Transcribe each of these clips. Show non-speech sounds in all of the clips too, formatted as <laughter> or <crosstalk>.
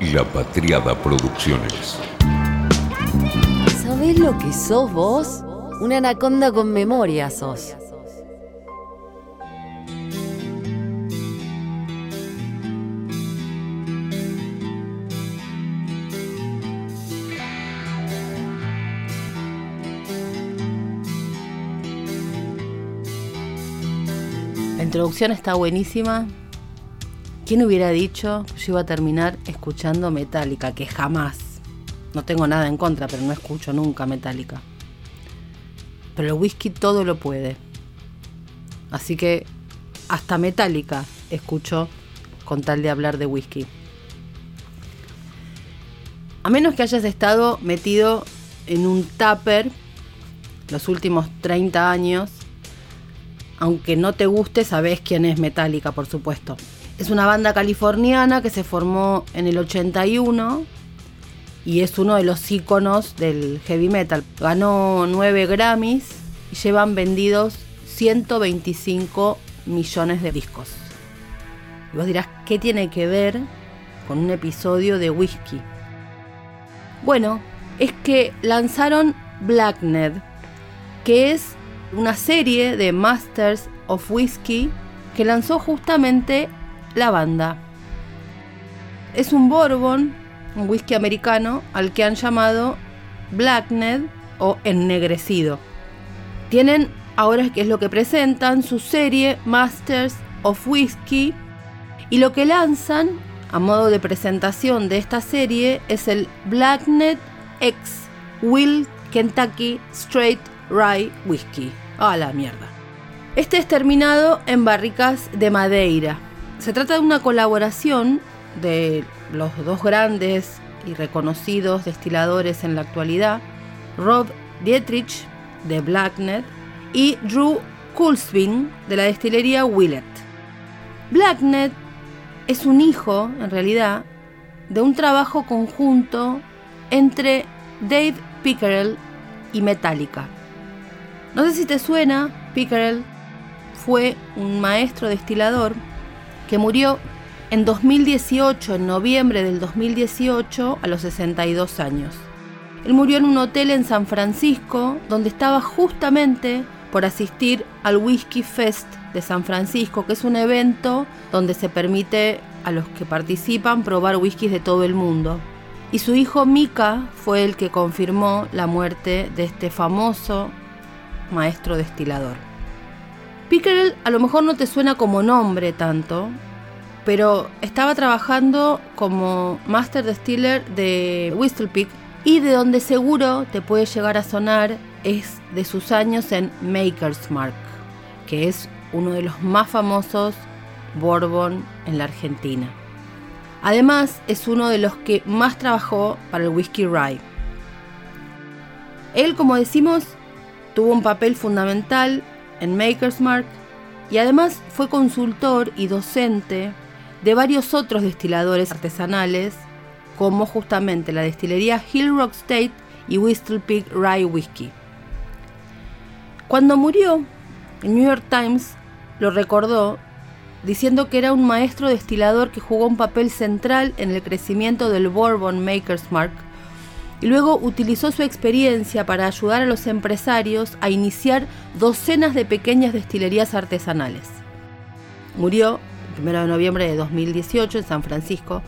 La Patriada Producciones. ¿Sabés lo que sos vos? Una anaconda con memoria sos. La introducción está buenísima. ¿Quién hubiera dicho yo iba a terminar escuchando Metallica? Que jamás. No tengo nada en contra, pero no escucho nunca Metallica. Pero el whisky todo lo puede. Así que hasta Metallica escucho con tal de hablar de whisky. A menos que hayas estado metido en un tupper los últimos 30 años, aunque no te guste, sabes quién es Metallica, por supuesto. Es una banda californiana que se formó en el 81 y es uno de los íconos del heavy metal. Ganó 9 Grammys y llevan vendidos 125 millones de discos. Y vos dirás, ¿qué tiene que ver con un episodio de whisky? Bueno, es que lanzaron Blackned, que es una serie de Masters of Whiskey que lanzó justamente la banda. Es un bourbon, un whisky americano, al que han llamado Blackned o ennegrecido. Tienen, ahora que es lo que presentan, su serie Masters of Whiskey y lo que lanzan a modo de presentación de esta serie es el Blackned X Will Kentucky Straight Rye Whisky. A la mierda. Este es terminado en barricas de madeira. Se trata de una colaboración de los dos grandes y reconocidos destiladores en la actualidad, Rob Dietrich de Blacknet y Drew Kulsvin de la destilería Willett. Blacknet es un hijo, en realidad, de un trabajo conjunto entre Dave Pickerel y Metallica. No sé si te suena, Pickerel fue un maestro destilador que murió en 2018, en noviembre del 2018, a los 62 años. Él murió en un hotel en San Francisco, donde estaba justamente por asistir al Whiskey Fest de San Francisco, que es un evento donde se permite a los que participan probar whiskies de todo el mundo. Y su hijo Mika fue el que confirmó la muerte de este famoso maestro destilador. Pickerel a lo mejor no te suena como nombre tanto, pero estaba trabajando como Master Distiller de Whistlepick y de donde seguro te puede llegar a sonar es de sus años en Maker's Mark, que es uno de los más famosos bourbon en la Argentina. Además, es uno de los que más trabajó para el whisky rye. Él, como decimos, tuvo un papel fundamental en Maker's Mark y además fue consultor y docente de varios otros destiladores artesanales, como justamente la destilería Hill Rock State y Whistle Pig Rye Whiskey. Cuando murió, el New York Times lo recordó diciendo que era un maestro destilador que jugó un papel central en el crecimiento del Bourbon Maker's Mark y luego utilizó su experiencia para ayudar a los empresarios a iniciar docenas de pequeñas destilerías artesanales. Murió el 1 de noviembre de 2018 en San Francisco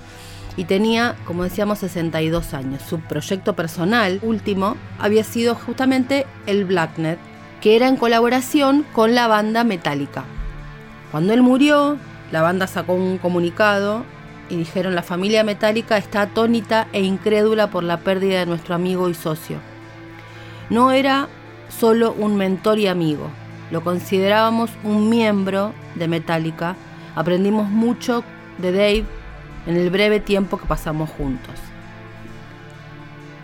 y tenía, como decíamos, 62 años. Su proyecto personal último había sido justamente el Blacknet, que era en colaboración con la banda Metallica. Cuando él murió, la banda sacó un comunicado y dijeron la familia metálica está atónita e incrédula por la pérdida de nuestro amigo y socio. No era solo un mentor y amigo, lo considerábamos un miembro de Metallica. Aprendimos mucho de Dave en el breve tiempo que pasamos juntos.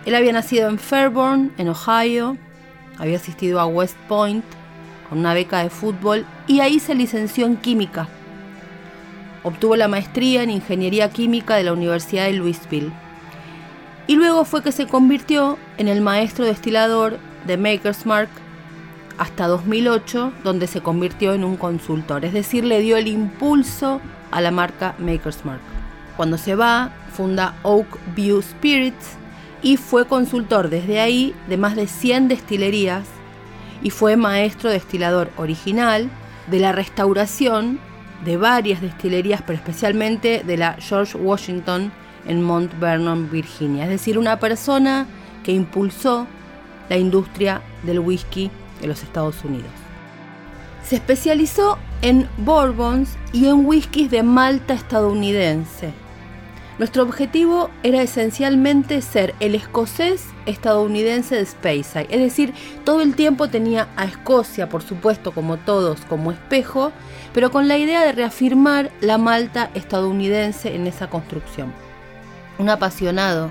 Él había nacido en Fairborn, en Ohio, había asistido a West Point con una beca de fútbol y ahí se licenció en química Obtuvo la maestría en Ingeniería Química de la Universidad de Louisville. Y luego fue que se convirtió en el maestro destilador de Maker's Mark hasta 2008, donde se convirtió en un consultor, es decir, le dio el impulso a la marca Maker's Mark. Cuando se va, funda Oak View Spirits y fue consultor desde ahí de más de 100 destilerías y fue maestro destilador original de la restauración de varias destilerías, pero especialmente de la George Washington en Mount Vernon, Virginia. Es decir, una persona que impulsó la industria del whisky en los Estados Unidos. Se especializó en bourbons y en whiskies de malta estadounidense. Nuestro objetivo era esencialmente ser el escocés estadounidense de Speyside, es decir, todo el tiempo tenía a Escocia, por supuesto, como todos, como espejo, pero con la idea de reafirmar la Malta estadounidense en esa construcción. Un apasionado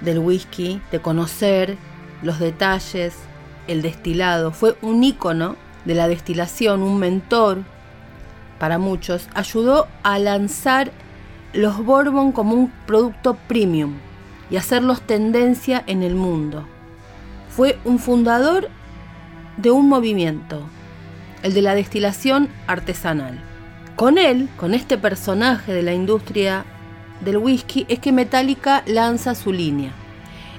del whisky, de conocer los detalles, el destilado, fue un ícono de la destilación, un mentor para muchos, ayudó a lanzar los Bourbon como un producto premium y hacerlos tendencia en el mundo. Fue un fundador de un movimiento, el de la destilación artesanal. Con él, con este personaje de la industria del whisky, es que Metallica lanza su línea.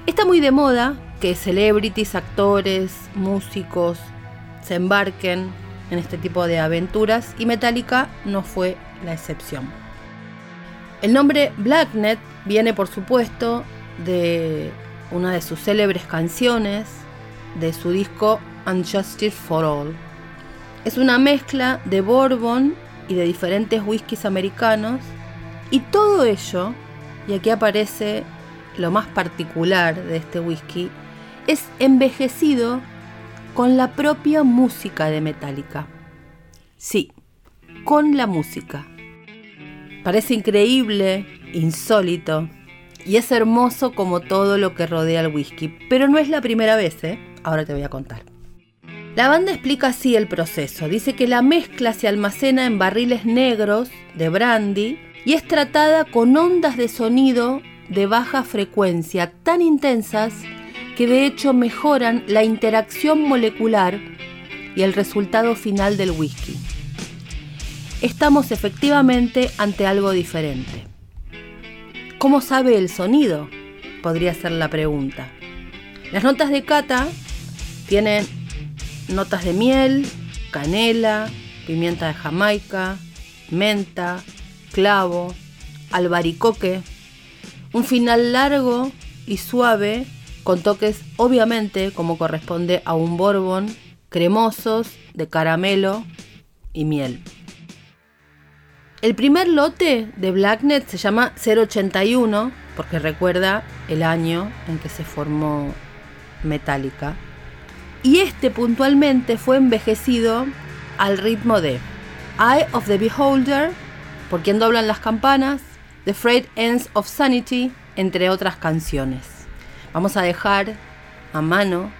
Está muy de moda que celebrities, actores, músicos se embarquen en este tipo de aventuras y Metallica no fue la excepción. El nombre Blacknet viene por supuesto de una de sus célebres canciones de su disco Unjustice for All. Es una mezcla de bourbon y de diferentes whiskies americanos y todo ello, y aquí aparece lo más particular de este whisky, es envejecido con la propia música de Metallica. Sí, con la música. Parece increíble, insólito, y es hermoso como todo lo que rodea el whisky, pero no es la primera vez, ¿eh? Ahora te voy a contar. La banda explica así el proceso. Dice que la mezcla se almacena en barriles negros de brandy y es tratada con ondas de sonido de baja frecuencia tan intensas que de hecho mejoran la interacción molecular y el resultado final del whisky estamos efectivamente ante algo diferente. ¿Cómo sabe el sonido? Podría ser la pregunta. Las notas de cata tienen notas de miel, canela, pimienta de Jamaica, menta, clavo, albaricoque, un final largo y suave con toques obviamente como corresponde a un bourbon, cremosos de caramelo y miel. El primer lote de Blacknet se llama 081 porque recuerda el año en que se formó Metallica. Y este puntualmente fue envejecido al ritmo de Eye of the Beholder, por quien doblan las campanas, The Freight Ends of Sanity, entre otras canciones. Vamos a dejar a mano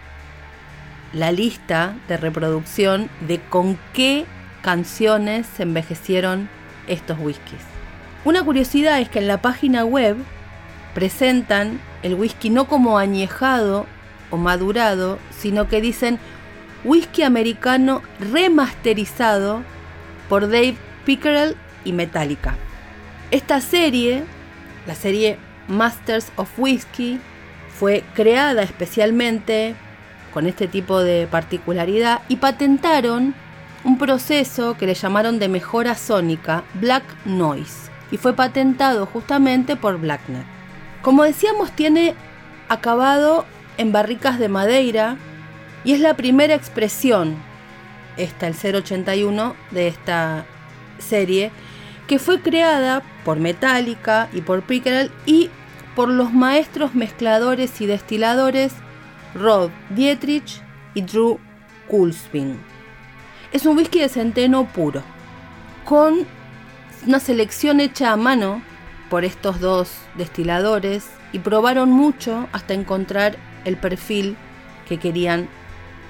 la lista de reproducción de con qué canciones se envejecieron estos whiskies. Una curiosidad es que en la página web presentan el whisky no como añejado o madurado, sino que dicen whisky americano remasterizado por Dave Pickerel y Metallica. Esta serie, la serie Masters of Whiskey, fue creada especialmente con este tipo de particularidad y patentaron un proceso que le llamaron de mejora sónica Black Noise y fue patentado justamente por Blacknet. Como decíamos, tiene acabado en barricas de madera y es la primera expresión, esta, el 081 de esta serie, que fue creada por Metallica y por Pickerel y por los maestros mezcladores y destiladores Rod Dietrich y Drew Coolspin. Es un whisky de centeno puro, con una selección hecha a mano por estos dos destiladores y probaron mucho hasta encontrar el perfil que querían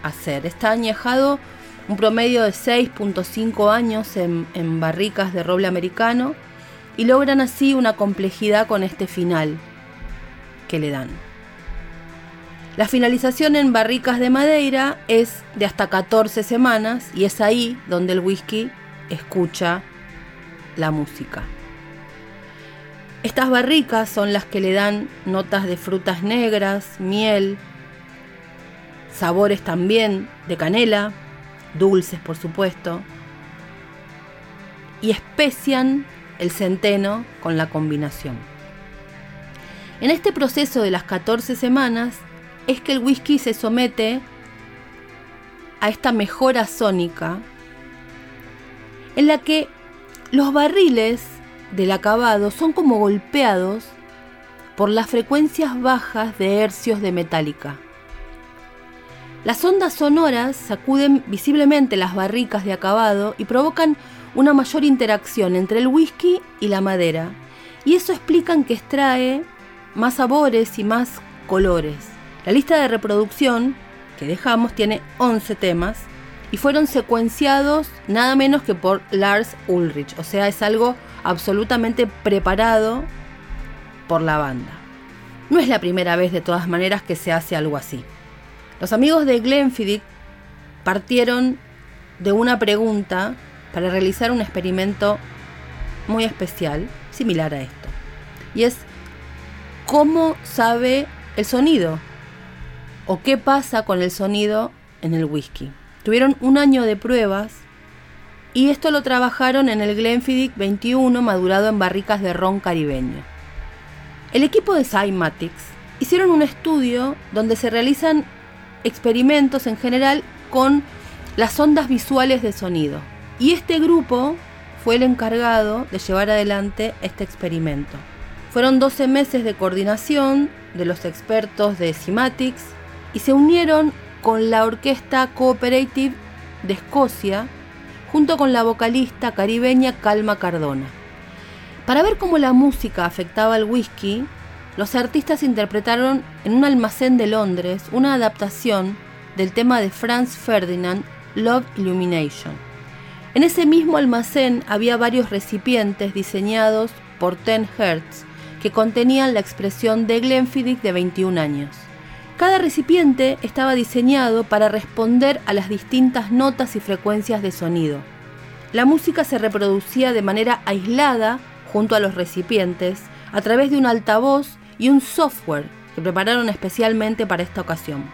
hacer. Está añejado un promedio de 6.5 años en, en, barricas de roble americano y logran así una complejidad con este final que le dan. La finalización en barricas de madera es de hasta 14 semanas y es ahí donde el whisky escucha la música. Estas barricas son las que le dan notas de frutas negras, miel, sabores también de canela, dulces por supuesto, y especian el centeno con la combinación. En este proceso de las 14 semanas es que el whisky se somete a esta mejora sónica en la que los barriles del acabado son como golpeados por las frecuencias bajas de hercios de metálica. Las ondas sonoras sacuden visiblemente las barricas de acabado y provocan una mayor interacción entre el whisky y la madera, y eso explica que extrae más sabores y más colores. La lista de reproducción que dejamos tiene 11 temas y fueron secuenciados nada menos que por Lars Ulrich, o sea, es algo absolutamente preparado por la banda. No es la primera vez de todas maneras que se hace algo así. Los amigos de Glenfiddich partieron de una pregunta para realizar un experimento muy especial, similar a esto. Y es, ¿cómo sabe el sonido? ¿O qué pasa con el sonido en el whisky? Tuvieron un año de pruebas y esto lo trabajaron en el Glenfiddich 21 madurado en barricas de ron caribeño. El equipo de Cymatics hicieron un estudio donde se realizan experimentos en general con las ondas visuales de sonido. Y este grupo fue el encargado de llevar adelante este experimento. Fueron 12 meses de coordinación de los expertos de Cymatics y se unieron con la Orquesta Cooperative de Escocia junto con la vocalista caribeña Calma Cardona. Para ver cómo la música afectaba al whisky, los artistas interpretaron en un almacén de Londres una adaptación del tema de Franz Ferdinand, Love Illumination. En ese mismo almacén había varios recipientes diseñados por Ten Hertz que contenían la expresión de Glenfiddich de 21 años. Cada recipiente estaba diseñado para responder a las distintas notas y frecuencias de sonido. La música se reproducía de manera aislada junto a los recipientes a través de un altavoz y un software que prepararon especialmente para esta ocasión.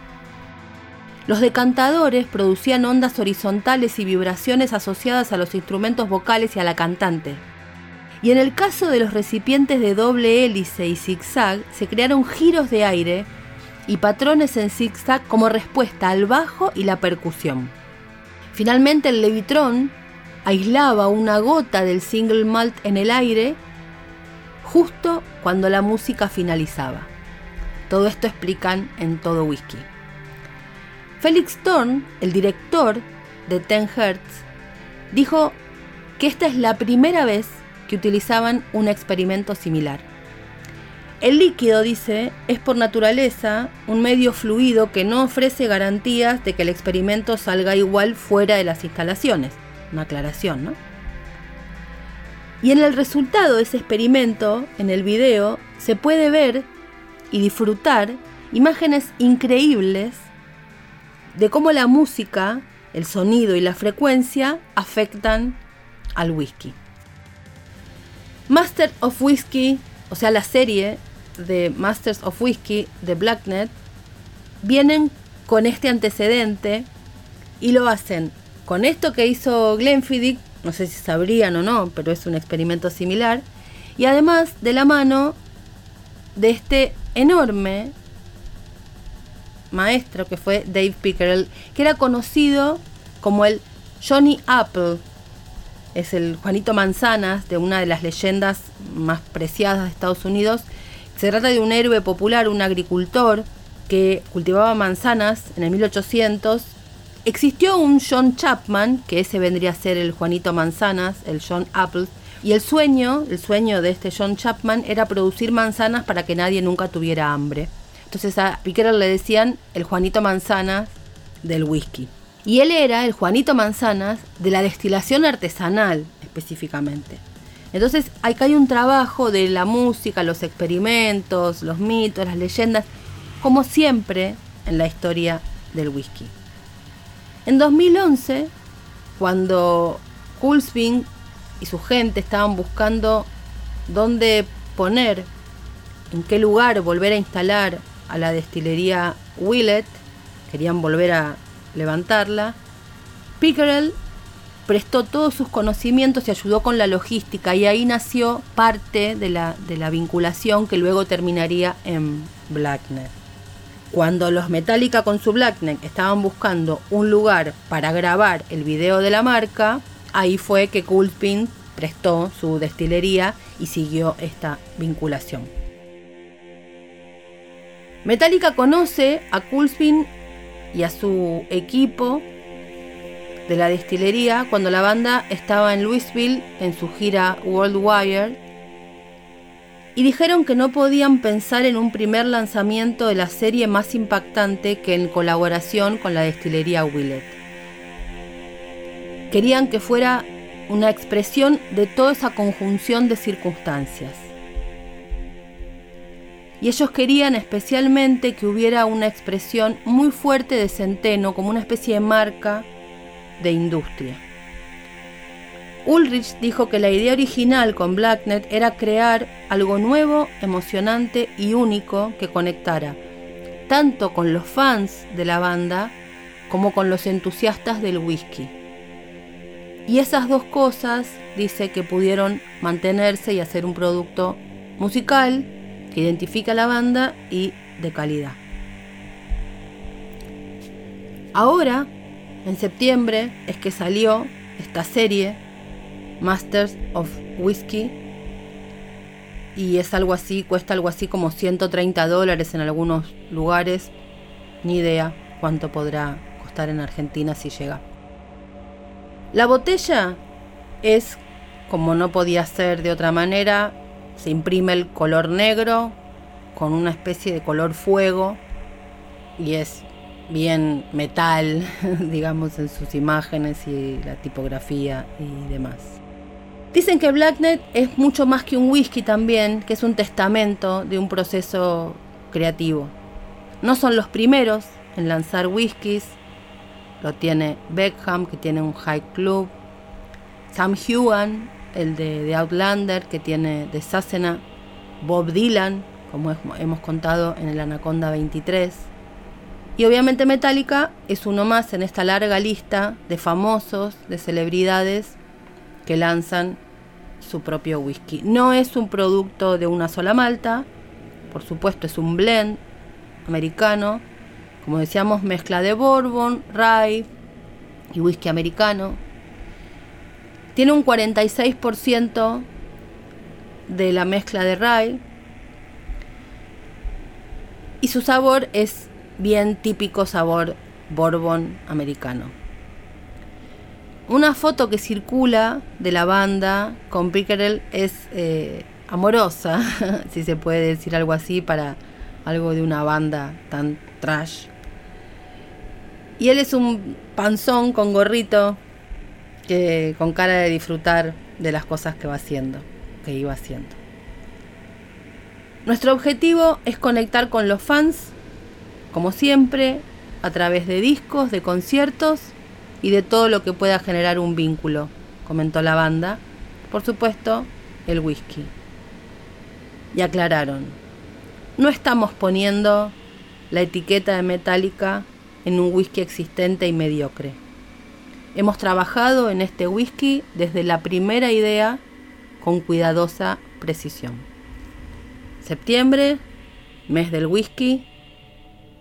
Los decantadores producían ondas horizontales y vibraciones asociadas a los instrumentos vocales y a la cantante. Y en el caso de los recipientes de doble hélice y zigzag, se crearon giros de aire y patrones en zigzag como respuesta al bajo y la percusión. Finalmente el levitrón aislaba una gota del single malt en el aire justo cuando la música finalizaba. Todo esto explican en todo whisky. Felix Thorne, el director de Ten Hertz, dijo que esta es la primera vez que utilizaban un experimento similar. El líquido, dice, es por naturaleza un medio fluido que no ofrece garantías de que el experimento salga igual fuera de las instalaciones. Una aclaración, ¿no? Y en el resultado de ese experimento, en el video, se puede ver y disfrutar imágenes increíbles de cómo la música, el sonido y la frecuencia afectan al whisky. Master of Whisky, o sea, la serie de Masters of Whisky de Blacknet, vienen con este antecedente y lo hacen con esto que hizo Glenfiddich, no sé si sabrían o no, pero es un experimento similar, y además de la mano de este enorme maestro que fue Dave Pickerel, que era conocido como el Johnny Apple. Es el Juanito Manzanas de una de las leyendas más preciadas de Estados Unidos. Se trata de un héroe popular, un agricultor que cultivaba manzanas en el 1800. Existió un John Chapman, que ese vendría a ser el Juanito Manzanas, el John Apple, y el sueño, el sueño de este John Chapman era producir manzanas para que nadie nunca tuviera hambre. Entonces a Piquero le decían el Juanito Manzanas del whisky. Y él era el Juanito Manzanas de la destilación artesanal específicamente. Entonces acá hay un trabajo de la música, los experimentos, los mitos, las leyendas, como siempre en la historia del whisky. En 2011, cuando Coolsving y su gente estaban buscando dónde poner en qué lugar volver a instalar a la destilería Willet, querían volver a levantarla, Pickerel prestó todos sus conocimientos y ayudó con la logística y ahí nació parte de la, de la vinculación que luego terminaría en Blacknet. Cuando los Metallica con su Blackneck estaban buscando un lugar para grabar el video de la marca, ahí fue que Coolspin prestó su destilería y siguió esta vinculación. Metallica conoce a Coolspin y a su equipo de la destilería cuando la banda estaba en Louisville en su gira World Wire y dijeron que no podían pensar en un primer lanzamiento de la serie más impactante que en colaboración con la destilería Willet. Querían que fuera una expresión de toda esa conjunción de circunstancias. Y ellos querían especialmente que hubiera una expresión muy fuerte de Centeno, como una especie de marca de industria. Ulrich dijo que la idea original con Blacknet era crear algo nuevo, emocionante y único que conectara tanto con los fans de la banda como con los entusiastas del whisky. Y esas dos cosas dice que pudieron mantenerse y hacer un producto musical que identifica a la banda y de calidad. Ahora, en septiembre, es que salió esta serie, Masters of Whiskey, y es algo así, cuesta algo así como 130 dólares en algunos lugares, ni idea cuánto podrá costar en Argentina si llega. La botella es, como no podía ser de otra manera, se imprime el color negro con una especie de color fuego y es bien metal, <laughs> digamos, en sus imágenes y la tipografía y demás. Dicen que Blacknet es mucho más que un whisky también, que es un testamento de un proceso creativo. No son los primeros en lanzar whiskies, lo tiene Beckham, que tiene un high club. Sam Hewan, el de, Outlander, que tiene de Sassena. Bob Dylan, como hemos contado en el Anaconda 23. Y obviamente Metallica es uno más en esta larga lista de famosos, de celebridades que lanzan su propio whisky. No es un producto de una sola malta, por supuesto es un blend americano como decíamos, mezcla de bourbon, rye y whisky americano. Tiene un 46% de la mezcla de rye. Y su sabor es bien típico sabor bourbon americano. Una foto que circula de la banda con Pickerel es eh, amorosa, <laughs> si se puede decir algo así, para algo de una banda tan trash. Y él es un panzón con gorrito, que, con cara de disfrutar de las cosas que va haciendo, que iba haciendo. Nuestro objetivo es conectar con los fans, como siempre, a través de discos, de conciertos y de todo lo que pueda generar un vínculo, comentó la banda. Por supuesto, el whisky. Y aclararon, no estamos poniendo la etiqueta de Metallica en un whisky existente y mediocre. Hemos trabajado en este whisky desde la primera idea con cuidadosa precisión. Septiembre, mes del whisky